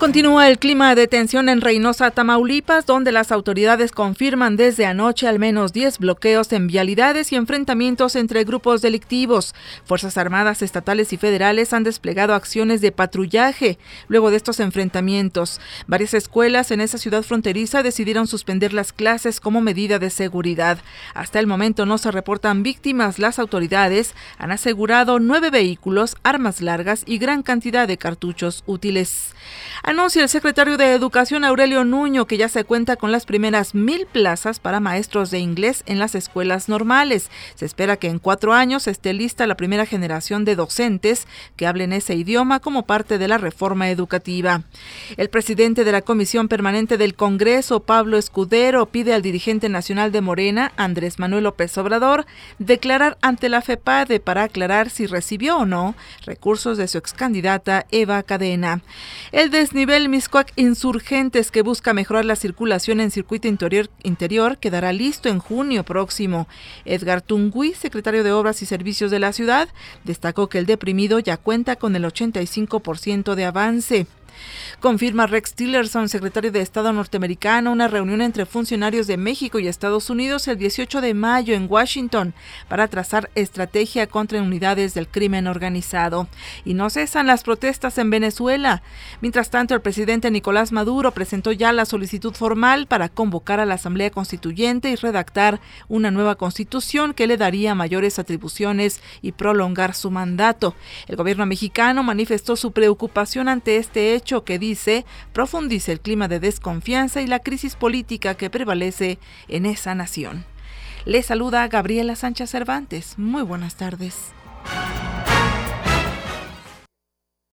Continúa el clima de tensión en Reynosa, Tamaulipas, donde las autoridades confirman desde anoche al menos 10 bloqueos en vialidades y enfrentamientos entre grupos delictivos. Fuerzas Armadas estatales y federales han desplegado acciones de patrullaje luego de estos enfrentamientos. Varias escuelas en esa ciudad fronteriza decidieron suspender las clases como medida de seguridad. Hasta el momento no se reportan víctimas. Las autoridades han asegurado nueve vehículos, armas largas y gran cantidad de cartuchos útiles. Anuncia el secretario de Educación Aurelio Nuño que ya se cuenta con las primeras mil plazas para maestros de inglés en las escuelas normales. Se espera que en cuatro años esté lista la primera generación de docentes que hablen ese idioma como parte de la reforma educativa. El presidente de la Comisión Permanente del Congreso, Pablo Escudero, pide al dirigente nacional de Morena, Andrés Manuel López Obrador, declarar ante la FEPADE para aclarar si recibió o no recursos de su excandidata Eva Cadena. El nivel Miscuac Insurgentes, que busca mejorar la circulación en circuito interior, interior, quedará listo en junio próximo. Edgar Tungui, secretario de Obras y Servicios de la ciudad, destacó que el deprimido ya cuenta con el 85% de avance. Confirma Rex Tillerson, secretario de Estado norteamericano, una reunión entre funcionarios de México y Estados Unidos el 18 de mayo en Washington para trazar estrategia contra unidades del crimen organizado. Y no cesan las protestas en Venezuela. Mientras tanto, el presidente Nicolás Maduro presentó ya la solicitud formal para convocar a la Asamblea Constituyente y redactar una nueva constitución que le daría mayores atribuciones y prolongar su mandato. El gobierno mexicano manifestó su preocupación ante este hecho que dice profundice el clima de desconfianza y la crisis política que prevalece en esa nación. Le saluda Gabriela Sánchez Cervantes. Muy buenas tardes.